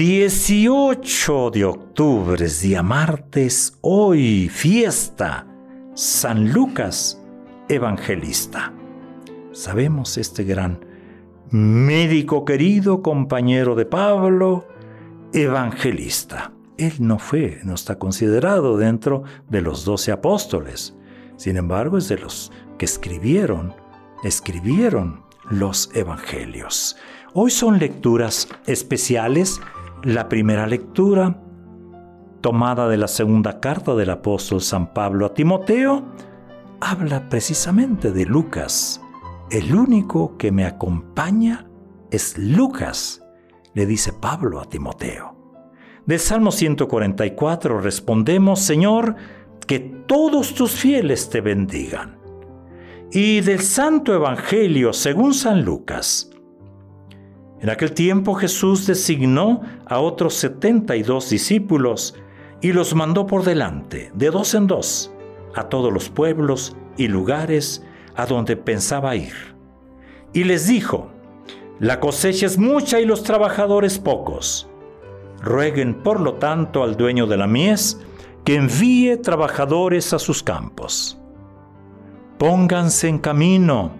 18 de octubre, día martes, hoy fiesta, San Lucas Evangelista. Sabemos este gran médico querido, compañero de Pablo, evangelista. Él no fue, no está considerado dentro de los doce apóstoles. Sin embargo, es de los que escribieron, escribieron los evangelios. Hoy son lecturas especiales. La primera lectura, tomada de la segunda carta del apóstol San Pablo a Timoteo, habla precisamente de Lucas. El único que me acompaña es Lucas, le dice Pablo a Timoteo. Del Salmo 144 respondemos, Señor, que todos tus fieles te bendigan. Y del Santo Evangelio según San Lucas. En aquel tiempo Jesús designó a otros setenta y dos discípulos y los mandó por delante, de dos en dos, a todos los pueblos y lugares a donde pensaba ir. Y les dijo, la cosecha es mucha y los trabajadores pocos. Rueguen por lo tanto al dueño de la mies que envíe trabajadores a sus campos. Pónganse en camino.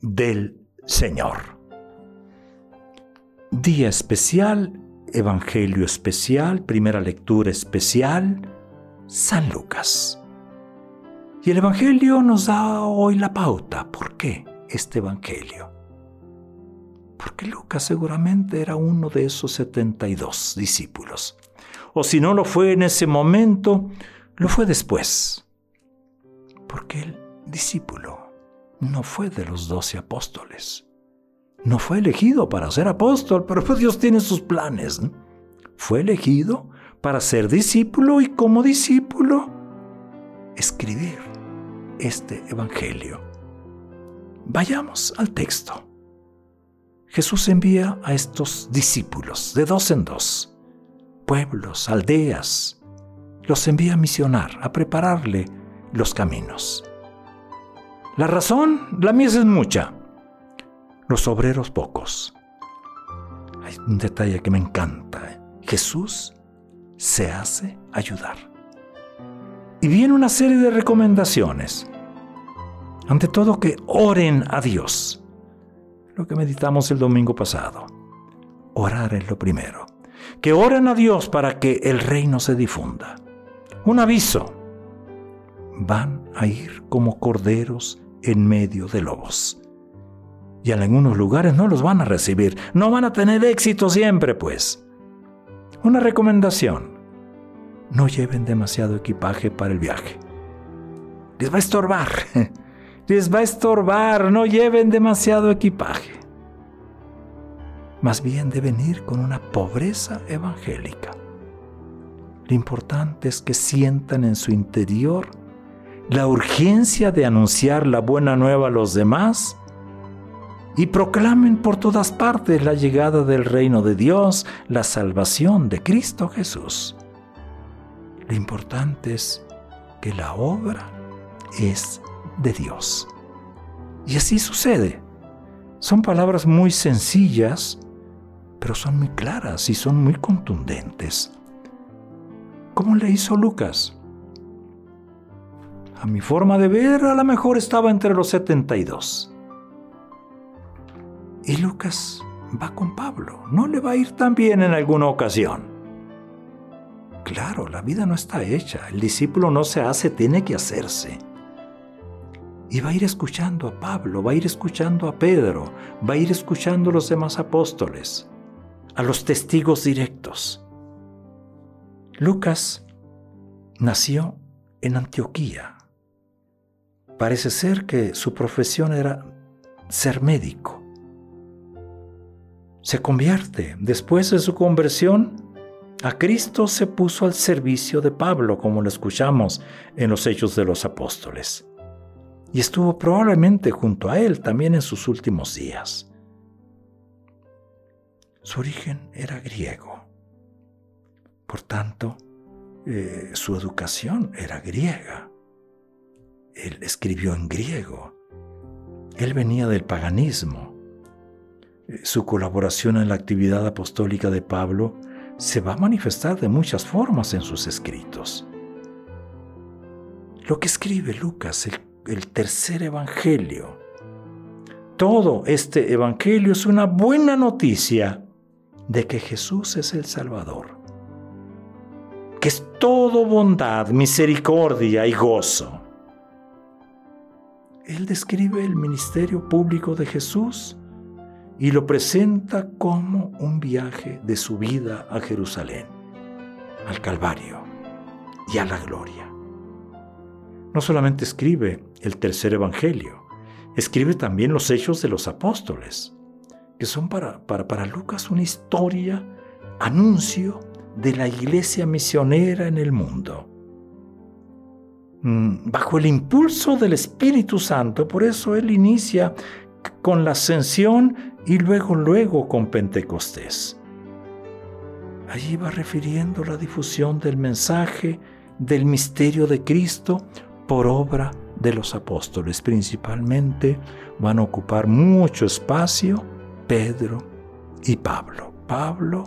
del Señor. Día especial, Evangelio especial, primera lectura especial, San Lucas. Y el Evangelio nos da hoy la pauta. ¿Por qué este Evangelio? Porque Lucas seguramente era uno de esos 72 discípulos. O si no lo fue en ese momento, lo fue después. Porque el discípulo no fue de los doce apóstoles. No fue elegido para ser apóstol, pero pues Dios tiene sus planes. Fue elegido para ser discípulo y como discípulo escribir este Evangelio. Vayamos al texto. Jesús envía a estos discípulos de dos en dos, pueblos, aldeas, los envía a misionar, a prepararle los caminos. La razón, la mies es mucha, los obreros pocos. Hay un detalle que me encanta. ¿eh? Jesús se hace ayudar. Y viene una serie de recomendaciones. Ante todo que oren a Dios lo que meditamos el domingo pasado. Orar es lo primero. Que oren a Dios para que el reino se difunda. Un aviso. Van a ir como corderos en medio de lobos. Y en algunos lugares no los van a recibir. No van a tener éxito siempre, pues. Una recomendación. No lleven demasiado equipaje para el viaje. Les va a estorbar. les va a estorbar, no lleven demasiado equipaje. Más bien deben ir con una pobreza evangélica. Lo importante es que sientan en su interior la urgencia de anunciar la buena nueva a los demás y proclamen por todas partes la llegada del reino de Dios, la salvación de Cristo Jesús. Lo importante es que la obra es de Dios. Y así sucede. Son palabras muy sencillas, pero son muy claras y son muy contundentes. ¿Cómo le hizo Lucas? A mi forma de ver, a lo mejor estaba entre los 72. Y Lucas va con Pablo. No le va a ir tan bien en alguna ocasión. Claro, la vida no está hecha. El discípulo no se hace, tiene que hacerse. Y va a ir escuchando a Pablo, va a ir escuchando a Pedro, va a ir escuchando a los demás apóstoles, a los testigos directos. Lucas nació en Antioquía. Parece ser que su profesión era ser médico. Se convierte. Después de su conversión, a Cristo se puso al servicio de Pablo, como lo escuchamos en los Hechos de los Apóstoles y estuvo probablemente junto a él también en sus últimos días. Su origen era griego. Por tanto, eh, su educación era griega. Él escribió en griego. Él venía del paganismo. Eh, su colaboración en la actividad apostólica de Pablo se va a manifestar de muchas formas en sus escritos. Lo que escribe Lucas, el el tercer evangelio. Todo este evangelio es una buena noticia de que Jesús es el Salvador, que es todo bondad, misericordia y gozo. Él describe el ministerio público de Jesús y lo presenta como un viaje de su vida a Jerusalén, al Calvario y a la gloria no solamente escribe el tercer evangelio, escribe también los hechos de los apóstoles, que son para, para, Lucas una historia, anuncio de la iglesia misionera en el mundo. Mm, bajo el impulso del Espíritu Santo, por eso él inicia con la ascensión y luego, luego con Pentecostés. Allí va refiriendo la difusión del mensaje del misterio de Cristo por obra de los apóstoles. Principalmente van a ocupar mucho espacio Pedro y Pablo. Pablo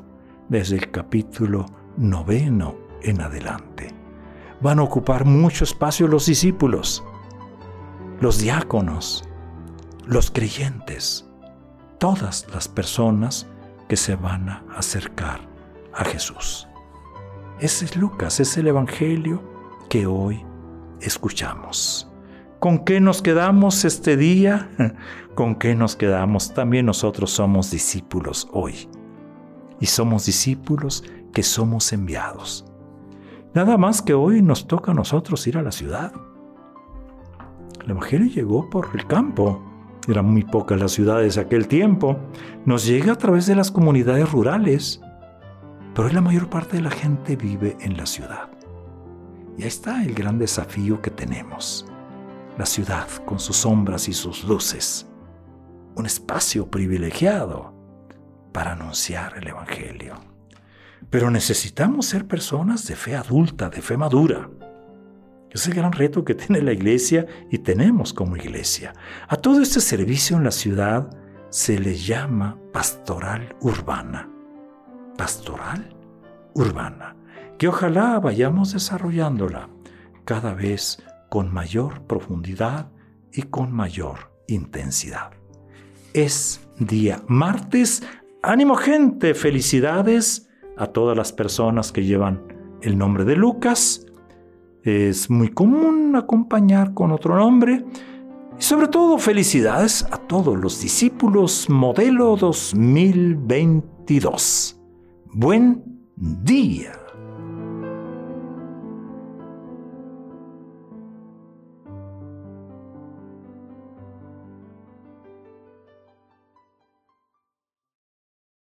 desde el capítulo noveno en adelante. Van a ocupar mucho espacio los discípulos, los diáconos, los creyentes, todas las personas que se van a acercar a Jesús. Ese es Lucas, es el Evangelio que hoy escuchamos. ¿Con qué nos quedamos este día? ¿Con qué nos quedamos? También nosotros somos discípulos hoy. Y somos discípulos que somos enviados. Nada más que hoy nos toca a nosotros ir a la ciudad. El Evangelio llegó por el campo. Eran muy pocas las ciudades aquel tiempo. Nos llega a través de las comunidades rurales. Pero hoy la mayor parte de la gente vive en la ciudad. Y ahí está el gran desafío que tenemos. La ciudad con sus sombras y sus luces. Un espacio privilegiado para anunciar el Evangelio. Pero necesitamos ser personas de fe adulta, de fe madura. Es el gran reto que tiene la iglesia y tenemos como iglesia. A todo este servicio en la ciudad se le llama pastoral urbana. Pastoral urbana que ojalá vayamos desarrollándola cada vez con mayor profundidad y con mayor intensidad. Es día martes. Ánimo gente, felicidades a todas las personas que llevan el nombre de Lucas. Es muy común acompañar con otro nombre. Y sobre todo felicidades a todos los discípulos modelo 2022. Buen día.